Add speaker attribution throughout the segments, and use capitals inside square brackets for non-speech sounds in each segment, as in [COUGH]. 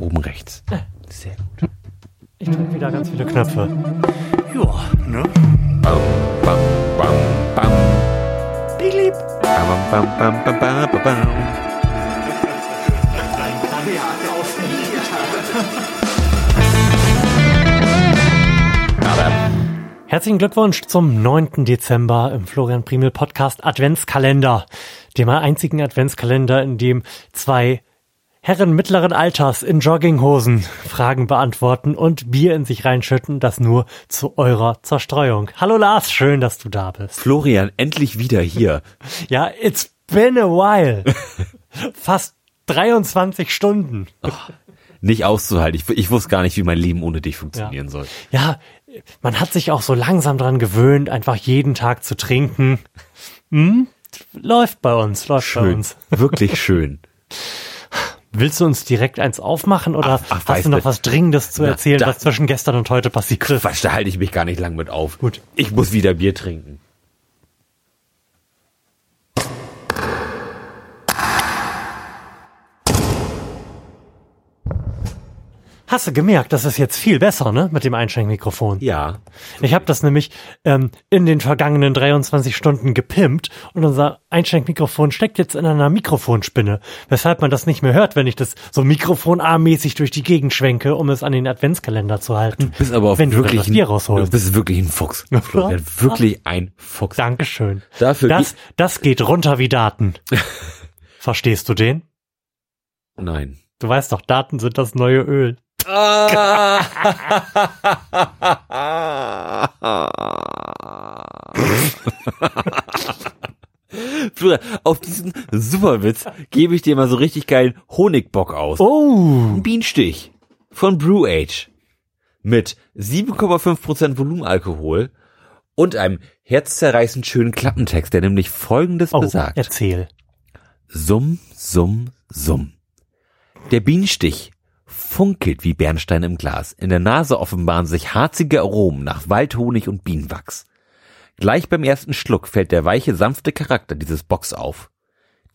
Speaker 1: Oben rechts. Sehr gut.
Speaker 2: Ich drücke wieder ganz viele Knöpfe. Ja, ne?
Speaker 1: Bam, bam, bam, bam.
Speaker 2: Ich lieb.
Speaker 1: Bam, bam, bam, bam, bam, bam, bam.
Speaker 2: Herzlichen Glückwunsch zum 9. Dezember im Florian Primel Podcast Adventskalender. Dem einzigen Adventskalender, in dem zwei Herren mittleren Alters in Jogginghosen Fragen beantworten und Bier in sich reinschütten, das nur zu eurer Zerstreuung. Hallo Lars, schön, dass du da bist.
Speaker 1: Florian, endlich wieder hier. [LAUGHS]
Speaker 2: Ja, it's been a while. [LAUGHS] Fast 23 Stunden.
Speaker 1: Nicht auszuhalten. Ich, ich wusste gar nicht, wie mein Leben ohne dich funktionieren soll.
Speaker 2: Ja, man hat sich auch so langsam dran gewöhnt, einfach jeden Tag zu trinken. Hm? Läuft bei uns, läuft bei
Speaker 1: Schön.
Speaker 2: uns.
Speaker 1: Wirklich [LAUGHS] schön.
Speaker 2: Willst du uns direkt eins aufmachen oder
Speaker 1: Ach, ach,
Speaker 2: hast du noch was Dringendes zu
Speaker 1: Na,
Speaker 2: erzählen,
Speaker 1: da-
Speaker 2: was zwischen gestern und heute passiert ist?
Speaker 1: Quatsch, da halte ich mich gar nicht lang mit auf.
Speaker 2: Gut.
Speaker 1: Ich muss wieder Bier trinken.
Speaker 2: Hast du gemerkt, das ist jetzt viel besser, ne, mit dem Einschenkmikrofon.
Speaker 1: Ja.
Speaker 2: Ich habe das nämlich ähm, in den vergangenen 23 Stunden gepimpt und unser Einschenkmikrofon steckt jetzt in einer Mikrofonspinne, weshalb man das nicht mehr hört, wenn ich das so mikrofonarmäßig durch die Gegend schwenke, um es an den Adventskalender zu halten.
Speaker 1: Du bist aber auch
Speaker 2: wenn du
Speaker 1: wirklich
Speaker 2: Bier
Speaker 1: ein, du
Speaker 2: rausholst.
Speaker 1: bist wirklich ein Fuchs. [LAUGHS] Florian, wirklich ein Fuchs.
Speaker 2: Dankeschön.
Speaker 1: Dafür
Speaker 2: Das, das geht runter wie Daten. [LAUGHS] Verstehst du den?
Speaker 1: Nein.
Speaker 2: Du weißt doch, Daten sind das neue Öl. [LAUGHS]
Speaker 1: Florian, auf diesen Superwitz gebe ich dir mal so richtig geilen Honigbock aus.
Speaker 2: Oh,
Speaker 1: Ein Bienenstich von Brew Age mit 7,5% Volumenalkohol und einem herzzerreißend schönen Klappentext, der nämlich folgendes
Speaker 2: oh
Speaker 1: besagt.
Speaker 2: erzähl.
Speaker 1: Summ, summ, summ. Der Bienenstich funkelt wie Bernstein im Glas. In der Nase offenbaren sich harzige Aromen nach Waldhonig und Bienenwachs. Gleich beim ersten Schluck fällt der weiche, sanfte Charakter dieses Bocks auf.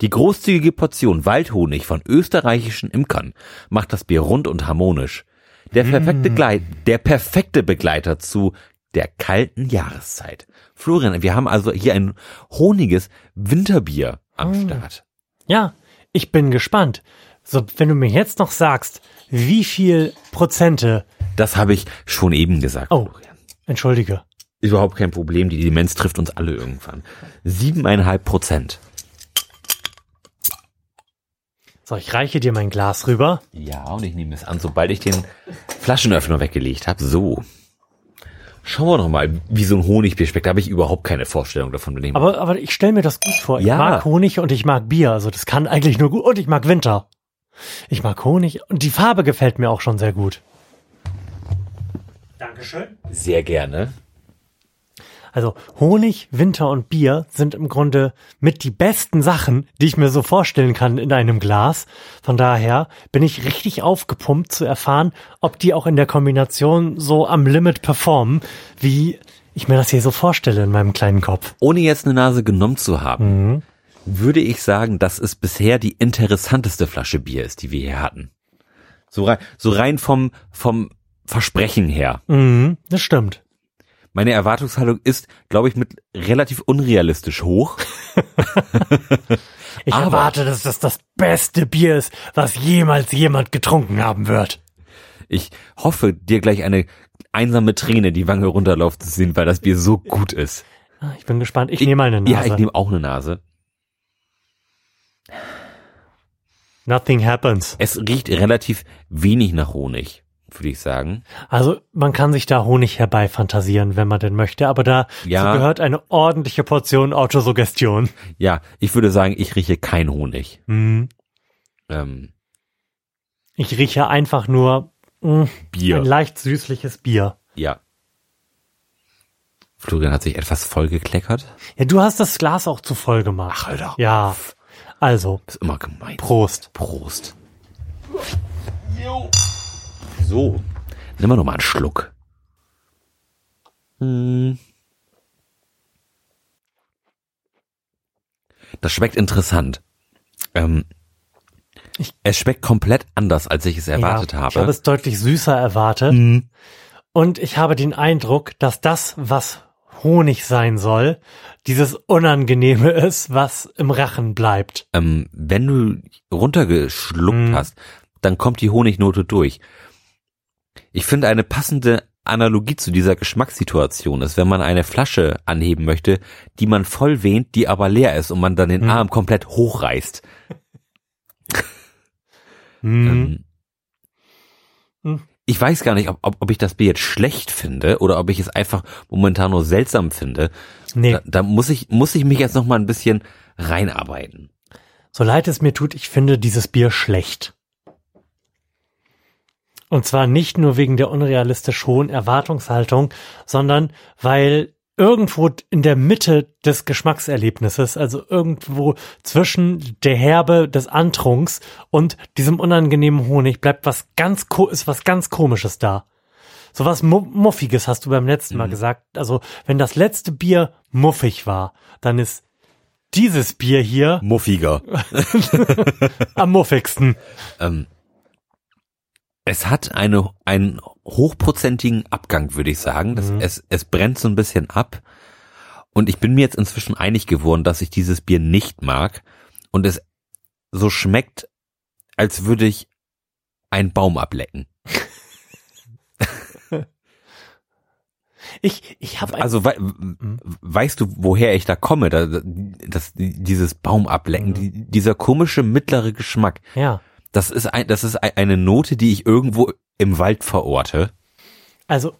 Speaker 1: Die großzügige Portion Waldhonig von österreichischen Imkern macht das Bier rund und harmonisch. Der perfekte, Gleit, der perfekte Begleiter zu der kalten Jahreszeit. Florian, wir haben also hier ein honiges Winterbier am Start.
Speaker 2: Ja, ich bin gespannt. So, wenn du mir jetzt noch sagst, wie viel Prozente,
Speaker 1: Das habe ich schon eben gesagt.
Speaker 2: oh, entschuldige.
Speaker 1: Überhaupt kein Problem. Die Demenz trifft uns alle irgendwann. Siebeneinhalb Prozent.
Speaker 2: So, ich reiche dir mein Glas rüber.
Speaker 1: Ja, und ich nehme es an, sobald ich den Flaschenöffner weggelegt habe. So. Schauen wir doch mal, wie so ein Honigbier schmeckt. Da habe ich überhaupt keine Vorstellung davon.
Speaker 2: Aber, aber ich stelle mir das gut vor. Ich
Speaker 1: Ja.
Speaker 2: mag Honig und ich mag Bier. Also das kann eigentlich nur gut. Und ich mag Winter. Ich mag Honig und die Farbe gefällt mir auch schon sehr gut. Dankeschön.
Speaker 1: Sehr gerne.
Speaker 2: Also Honig, Winter und Bier sind im Grunde mit die besten Sachen, die ich mir so vorstellen kann in einem Glas. Von daher bin ich richtig aufgepumpt zu erfahren, ob die auch in der Kombination so am Limit performen, wie ich mir das hier so vorstelle in meinem kleinen Kopf.
Speaker 1: Ohne jetzt eine Nase genommen zu haben,
Speaker 2: Mhm.
Speaker 1: Würde ich sagen, dass es bisher die interessanteste Flasche Bier ist, die wir hier hatten. So rein, so rein vom, vom Versprechen her.
Speaker 2: Mhm, das stimmt.
Speaker 1: Meine Erwartungshaltung ist, glaube ich, mit relativ unrealistisch hoch. [LAUGHS]
Speaker 2: Ich
Speaker 1: Aber-
Speaker 2: erwarte, dass das das beste Bier ist, was jemals jemand getrunken haben wird.
Speaker 1: Ich hoffe, dir gleich eine einsame Träne die Wange runterlaufen zu sehen, weil das Bier so gut ist.
Speaker 2: Ah, Ich bin gespannt. Ich, nehme mal eine Nase.
Speaker 1: Ja, ich nehme auch eine Nase.
Speaker 2: Nothing happens.
Speaker 1: Es riecht relativ wenig nach Honig, würde ich sagen.
Speaker 2: Also man kann sich da Honig herbeifantasieren, wenn man denn möchte, aber da
Speaker 1: Ja.
Speaker 2: gehört eine ordentliche Portion Autosuggestion.
Speaker 1: Ja, ich würde sagen, ich rieche kein Honig.
Speaker 2: Mhm.
Speaker 1: Ähm,
Speaker 2: Ich rieche einfach nur mh,
Speaker 1: Bier.
Speaker 2: ein leicht süßliches Bier.
Speaker 1: Ja. Florian hat sich etwas vollgekleckert.
Speaker 2: Ja, du hast das Glas auch zu voll gemacht.
Speaker 1: Ach, Alter.
Speaker 2: Ja. Also,
Speaker 1: Ist immer gemein.
Speaker 2: Prost.
Speaker 1: Prost. So. Nimm mal noch mal einen Schluck. Hm. Das schmeckt interessant. Ähm, es schmeckt komplett anders, als ich es erwartet
Speaker 2: ja,
Speaker 1: habe.
Speaker 2: Ich habe es deutlich süßer erwartet.
Speaker 1: Mhm.
Speaker 2: Und ich habe den Eindruck, dass das, was Honig sein soll, dieses Unangenehme ist, was im Rachen bleibt.
Speaker 1: ähm, wenn du runtergeschluckt
Speaker 2: Mhm.
Speaker 1: hast, dann kommt die Honignote durch. Ich finde eine passende Analogie zu dieser Geschmackssituation ist, wenn man eine Flasche anheben möchte, die man voll wehnt, die aber leer ist und man dann den
Speaker 2: Mhm.
Speaker 1: Arm komplett hochreißt.
Speaker 2: Mhm.
Speaker 1: Ähm. Ich weiß gar nicht, ob, ob, ob ich das Bier jetzt schlecht finde oder ob ich es einfach momentan nur seltsam finde.
Speaker 2: Nee,
Speaker 1: Da, da muss ich muss ich mich jetzt noch mal ein bisschen reinarbeiten.
Speaker 2: so leid es mir tut, ich finde dieses Bier schlecht. Und zwar nicht nur wegen der unrealistisch hohen Erwartungshaltung, sondern weil irgendwo in der Mitte des Geschmackserlebnisses, also irgendwo zwischen der Herbe des Antrunks und diesem unangenehmen Honig bleibt was ganz, ist was ganz komisches da. So was Mu Muffiges hast du beim letzten Mal gesagt. Also, wenn das letzte Bier muffig war, dann ist dieses Bier hier
Speaker 1: Muffiger. [LAUGHS]
Speaker 2: am muffigsten.
Speaker 1: Ähm, es hat eine, einen hochprozentigen Abgang, würde ich sagen. Das,
Speaker 2: Mhm.
Speaker 1: es, es brennt so ein bisschen ab. Und ich bin mir jetzt inzwischen einig geworden, dass ich dieses Bier nicht mag. Und es so schmeckt, als würde ich einen Baum ablecken.
Speaker 2: Ich, ich habe
Speaker 1: Also wei weißt du, woher ich da komme? Da, das, dieses Baum ablecken,
Speaker 2: Mhm.
Speaker 1: die, dieser komische mittlere Geschmack.
Speaker 2: ja.
Speaker 1: Das ist ein, das ist ein- eine Note, die ich irgendwo im Wald verorte.
Speaker 2: Also,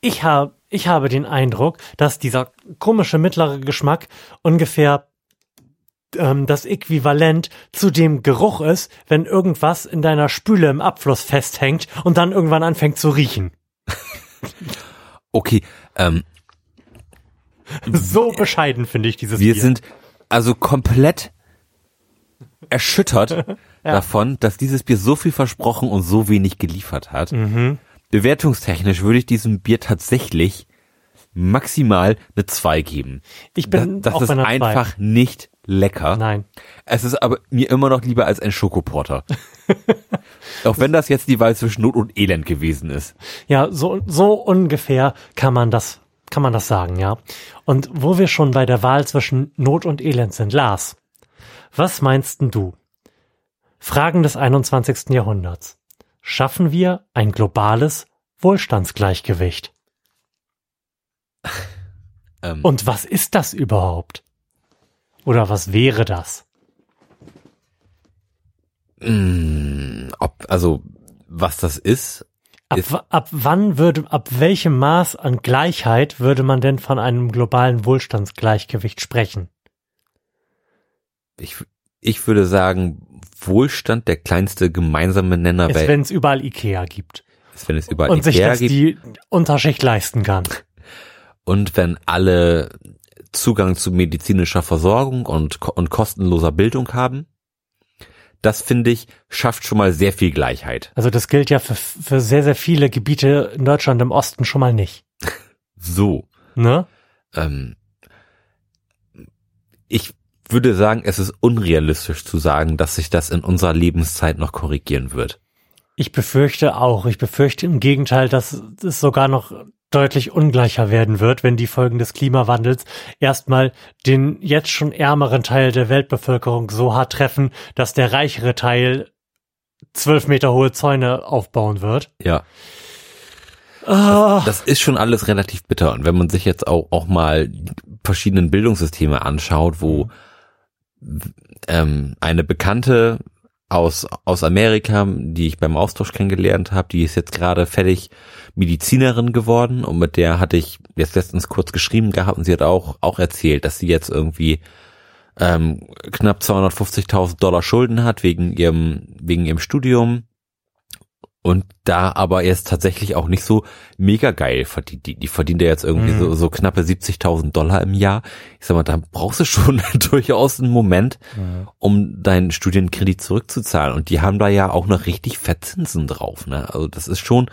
Speaker 2: ich habe, ich habe den Eindruck, dass dieser komische mittlere Geschmack ungefähr ähm, das Äquivalent zu dem Geruch ist, wenn irgendwas in deiner Spüle im Abfluss festhängt und dann irgendwann anfängt zu riechen. [LAUGHS]
Speaker 1: Okay, ähm,
Speaker 2: So bescheiden finde ich dieses
Speaker 1: wir
Speaker 2: Bier.
Speaker 1: sind also komplett erschüttert [LAUGHS] davon, dass dieses Bier so viel versprochen und so wenig geliefert hat.
Speaker 2: mhm.
Speaker 1: Bewertungstechnisch würde ich diesem Bier tatsächlich maximal eine 2 geben.
Speaker 2: Ich bin
Speaker 1: das
Speaker 2: auch
Speaker 1: das
Speaker 2: bei
Speaker 1: ist
Speaker 2: einer zwei.
Speaker 1: einfach nicht lecker.
Speaker 2: Nein.
Speaker 1: Es ist aber mir immer noch lieber als ein Schokoporter. [LAUGHS] Auch wenn das jetzt die Wahl zwischen Not und Elend gewesen ist.
Speaker 2: Ja, so, so ungefähr kann man das, kann man das sagen, ja. Und wo wir schon bei der Wahl zwischen Not und Elend sind, Lars, was meinst denn du? Fragen des 21. Jahrhunderts. Schaffen wir ein globales Wohlstandsgleichgewicht? [LAUGHS]
Speaker 1: Ähm,
Speaker 2: Und was ist das überhaupt? Oder was wäre das?
Speaker 1: mh, ob, also, was das ist,
Speaker 2: Ab, ab wann würde, ab welchem Maß an Gleichheit würde man denn von einem globalen Wohlstandsgleichgewicht sprechen?
Speaker 1: Ich, ich würde sagen, Wohlstand der kleinste gemeinsame Nenner,
Speaker 2: Ist, wenn es überall Ikea gibt.
Speaker 1: ist, wenn es überall
Speaker 2: und sich
Speaker 1: Ikea
Speaker 2: das
Speaker 1: gibt
Speaker 2: die Unterschicht leisten kann. [LAUGHS]
Speaker 1: und wenn alle Zugang zu medizinischer Versorgung und, und kostenloser Bildung haben. Das finde ich, schafft schon mal sehr viel Gleichheit.
Speaker 2: Also das gilt ja für, für sehr, sehr viele Gebiete in Deutschland im Osten schon mal nicht. [LAUGHS]
Speaker 1: So.
Speaker 2: Ne?
Speaker 1: Ähm, ich würde sagen, es ist unrealistisch zu sagen, dass sich das in unserer Lebenszeit noch korrigieren wird.
Speaker 2: Ich befürchte auch. Ich befürchte im Gegenteil, dass es sogar noch deutlich ungleicher werden wird, wenn die Folgen des Klimawandels erstmal den jetzt schon ärmeren Teil der Weltbevölkerung so hart treffen, dass der reichere Teil zwölf Meter hohe Zäune aufbauen wird.
Speaker 1: Ja.
Speaker 2: Ah,
Speaker 1: Das ist schon alles relativ bitter. Und wenn man sich jetzt auch, auch mal verschiedenen Bildungssysteme anschaut, wo ähm, eine Bekannte aus, aus Amerika, die ich beim Austausch kennengelernt habe, die ist jetzt gerade fertig Medizinerin geworden und mit der hatte ich jetzt letztens kurz geschrieben gehabt und sie hat auch, auch erzählt, dass sie jetzt irgendwie ähm, knapp 250.000 Dollar Schulden hat wegen ihrem, wegen ihrem Studium und da aber jetzt tatsächlich auch nicht so mega geil verdient. Die, die verdient ja jetzt irgendwie
Speaker 2: Mhm.
Speaker 1: so, so knappe 70.000 Dollar im Jahr. Ich sag mal, da brauchst du schon [LAUGHS] durchaus einen Moment, um deinen Studienkredit zurückzuzahlen. Und die haben da ja auch noch richtig Fettzinsen drauf. Ne? Also das ist schon,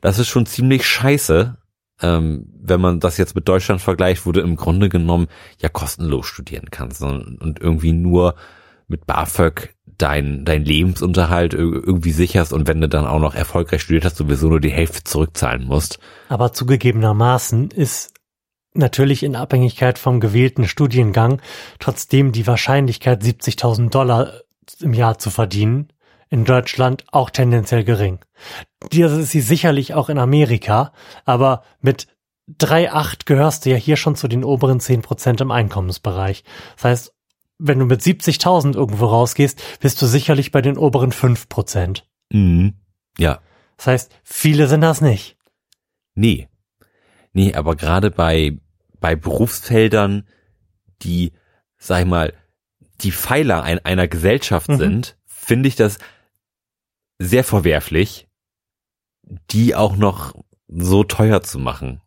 Speaker 1: das ist schon ziemlich scheiße. Ähm, wenn man das jetzt mit Deutschland vergleicht, wo du im Grunde genommen ja kostenlos studieren kannst und, und irgendwie nur mit BAföG dein, dein Lebensunterhalt irgendwie sicherst und wenn du dann auch noch erfolgreich studiert hast, sowieso nur die Hälfte zurückzahlen musst.
Speaker 2: Aber zugegebenermaßen ist natürlich in Abhängigkeit vom gewählten Studiengang trotzdem die Wahrscheinlichkeit 70.000 Dollar im Jahr zu verdienen in Deutschland auch tendenziell gering. Das ist sie sicherlich auch in Amerika, aber mit 3,8 gehörst du ja hier schon zu den oberen 10 Prozent im Einkommensbereich. Das heißt, wenn du mit 70.000 irgendwo rausgehst, bist du sicherlich bei den oberen 5 Prozent.
Speaker 1: Mhm. Ja.
Speaker 2: Das heißt, viele sind das nicht.
Speaker 1: Nee. Nee, aber gerade bei, bei Berufsfeldern, die, sag ich mal, die Pfeiler ein, einer Gesellschaft mhm. sind, finde ich das sehr verwerflich, die auch noch so teuer zu machen.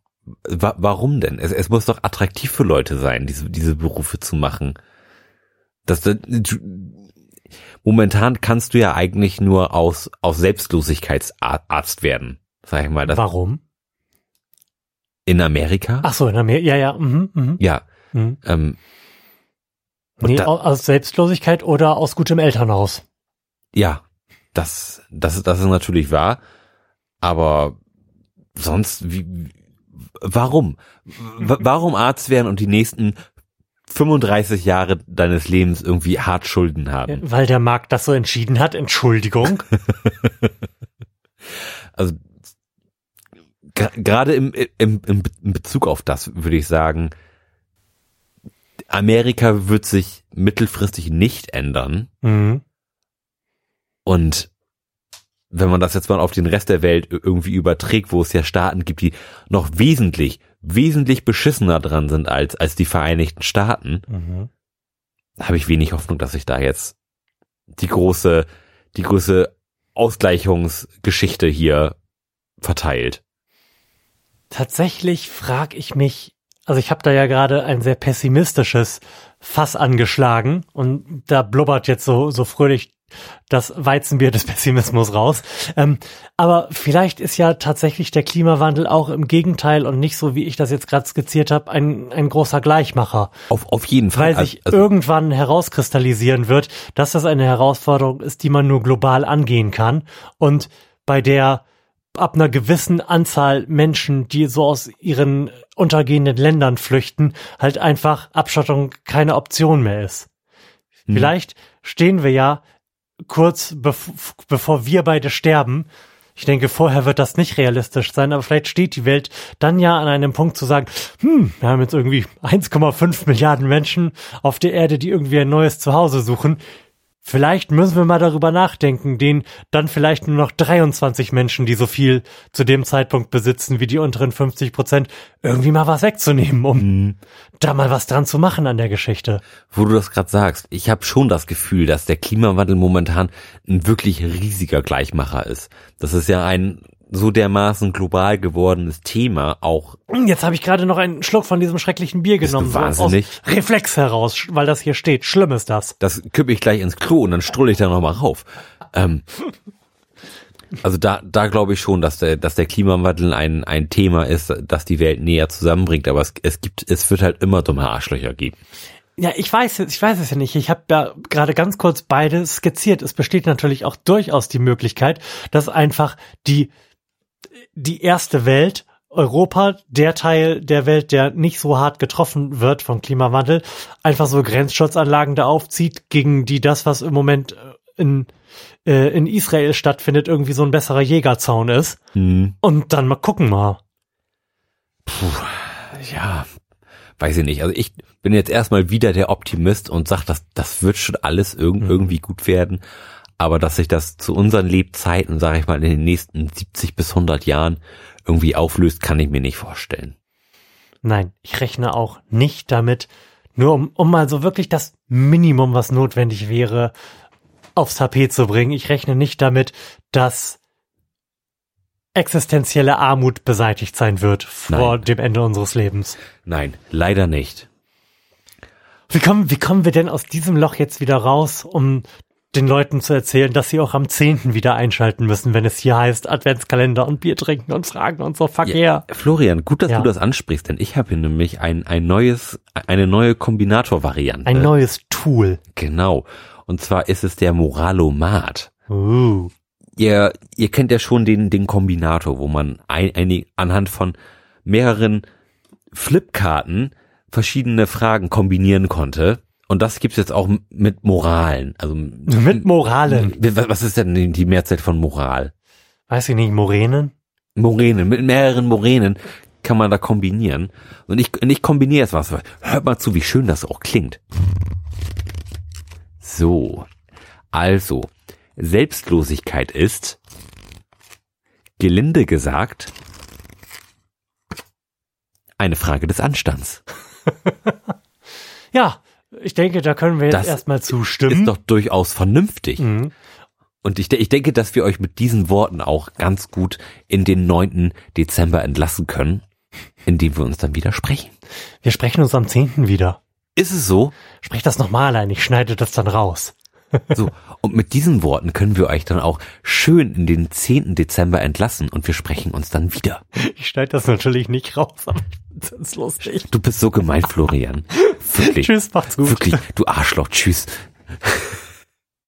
Speaker 1: Wa warum denn? Es, es muss doch attraktiv für Leute sein, diese, diese Berufe zu machen. Das, momentan kannst du ja eigentlich nur aus, aus Selbstlosigkeitsarzt werden, sag ich mal.
Speaker 2: Das Warum?
Speaker 1: In Amerika?
Speaker 2: Ach so, in Amerika, ja, ja. Mhm,
Speaker 1: mhm. Ja. Mhm. Ähm,
Speaker 2: nee, da, aus Selbstlosigkeit oder aus gutem Elternhaus?
Speaker 1: Ja, das, das, das ist natürlich wahr. Aber sonst, wie, warum? W warum Arzt werden und die nächsten 35 Jahre deines Lebens irgendwie hart Schulden haben?
Speaker 2: Weil der Markt das so entschieden hat, Entschuldigung. [LAUGHS]
Speaker 1: also, gerade im, im, im Bezug auf das würde ich sagen, Amerika wird sich mittelfristig nicht ändern. Mhm. Und wenn man das jetzt mal auf den Rest der Welt irgendwie überträgt, wo es ja Staaten gibt, die noch wesentlich, wesentlich beschissener dran sind als, als die Vereinigten Staaten, mhm. habe ich wenig Hoffnung, dass sich da jetzt die große, die große Ausgleichungsgeschichte hier verteilt.
Speaker 2: Tatsächlich frage ich mich, also ich habe da ja gerade ein sehr pessimistisches Fass angeschlagen und da blubbert jetzt so, so fröhlich das Weizenbier des Pessimismus raus. Ähm, aber vielleicht ist ja tatsächlich der Klimawandel auch im Gegenteil und nicht so, wie ich das jetzt gerade skizziert habe, ein, ein großer Gleichmacher.
Speaker 1: Auf, auf jeden Fall.
Speaker 2: Weil sich also, irgendwann herauskristallisieren wird, dass das eine Herausforderung ist, die man nur global angehen kann und bei der ab einer gewissen Anzahl Menschen, die so aus ihren untergehenden Ländern flüchten, halt einfach Abschottung keine Option mehr ist. Hm. Vielleicht stehen wir ja kurz bev bevor wir beide sterben. Ich denke, vorher wird das nicht realistisch sein, aber vielleicht steht die Welt dann ja an einem Punkt zu sagen, hm, wir haben jetzt irgendwie 1,5 Milliarden Menschen auf der Erde, die irgendwie ein neues Zuhause suchen. Vielleicht müssen wir mal darüber nachdenken, den dann vielleicht nur noch 23 Menschen, die so viel zu dem Zeitpunkt besitzen wie die unteren 50 Prozent, irgendwie mal was wegzunehmen, um mhm. da mal was dran zu machen an der Geschichte.
Speaker 1: Wo du das gerade sagst, ich habe schon das Gefühl, dass der Klimawandel momentan ein wirklich riesiger Gleichmacher ist. Das ist ja ein so dermaßen global gewordenes Thema auch.
Speaker 2: Jetzt habe ich gerade noch einen Schluck von diesem schrecklichen Bier genommen.
Speaker 1: Wahnsinnig?
Speaker 2: Aus Reflex heraus, weil das hier steht. Schlimm ist das.
Speaker 1: Das kippe ich gleich ins Klo und dann strulle ich da nochmal rauf. Ähm, also da, da glaube ich schon, dass der, dass der Klimawandel ein, ein Thema ist, das die Welt näher zusammenbringt, aber es, es gibt, es wird halt immer dumme Arschlöcher geben.
Speaker 2: Ja, ich weiß, ich weiß es ja nicht. Ich habe ja gerade ganz kurz beide skizziert. Es besteht natürlich auch durchaus die Möglichkeit, dass einfach die die erste Welt, Europa, der Teil der Welt, der nicht so hart getroffen wird vom Klimawandel, einfach so Grenzschutzanlagen da aufzieht, gegen die das, was im Moment äh, in, äh, in Israel stattfindet, irgendwie so ein besserer Jägerzaun ist. Mhm. Und dann mal gucken mal.
Speaker 1: Puh, ja, weiß ich nicht. Also ich bin jetzt erstmal wieder der Optimist und sag, dass das wird schon alles irg mhm. irgendwie gut werden. Aber dass sich das zu unseren Lebzeiten, sage ich mal, in den nächsten 70 bis 100 Jahren irgendwie auflöst, kann ich mir nicht vorstellen.
Speaker 2: Nein, ich rechne auch nicht damit, nur um, um mal so wirklich das Minimum, was notwendig wäre, aufs Tapet zu bringen. Ich rechne nicht damit, dass existenzielle Armut beseitigt sein wird vor Nein. dem Ende unseres Lebens.
Speaker 1: Nein, leider nicht.
Speaker 2: Wie kommen, wie kommen wir denn aus diesem Loch jetzt wieder raus, um den Leuten zu erzählen, dass sie auch am 10. wieder einschalten müssen, wenn es hier heißt Adventskalender und Bier trinken und Fragen und so Verkehr.
Speaker 1: Ja, Florian, gut, dass ja. du das ansprichst, denn ich habe hier nämlich ein, ein neues, eine neue Kombinator-Variante.
Speaker 2: Ein neues Tool.
Speaker 1: Genau. Und zwar ist es der Moralomat.
Speaker 2: Uh.
Speaker 1: Ihr, ihr kennt ja schon den, den Kombinator, wo man ein, ein, anhand von mehreren Flipkarten verschiedene Fragen kombinieren konnte. Und das gibt's jetzt auch mit Moralen. Also
Speaker 2: Mit Moralen.
Speaker 1: Was ist denn die Mehrzahl von Moral?
Speaker 2: Weiß ich nicht, Moränen?
Speaker 1: Moränen. Mit mehreren Moränen kann man da kombinieren. Und ich, und ich kombiniere jetzt was. Hört mal zu, wie schön das auch klingt. So. Also, Selbstlosigkeit ist, gelinde gesagt, eine Frage des Anstands. [LAUGHS]
Speaker 2: Ja, ich denke, da können wir jetzt
Speaker 1: Das
Speaker 2: erstmal zustimmen.
Speaker 1: Ist doch durchaus vernünftig.
Speaker 2: Mhm.
Speaker 1: Und ich, ich denke, dass wir euch mit diesen Worten auch ganz gut in den 9. Dezember entlassen können, indem wir uns dann wieder sprechen.
Speaker 2: Wir sprechen uns am 10. wieder.
Speaker 1: Ist es so?
Speaker 2: Sprech das nochmal ein, ich schneide das dann raus.
Speaker 1: So. Und mit diesen Worten können wir euch dann auch schön in den 10. Dezember entlassen und wir sprechen uns dann wieder.
Speaker 2: Ich schneide das natürlich nicht raus, aber ich find's lustig.
Speaker 1: Du bist so gemein, Florian. [LAUGHS] Wirklich.
Speaker 2: Tschüss, macht's gut.
Speaker 1: Wirklich. Du Arschloch. Tschüss.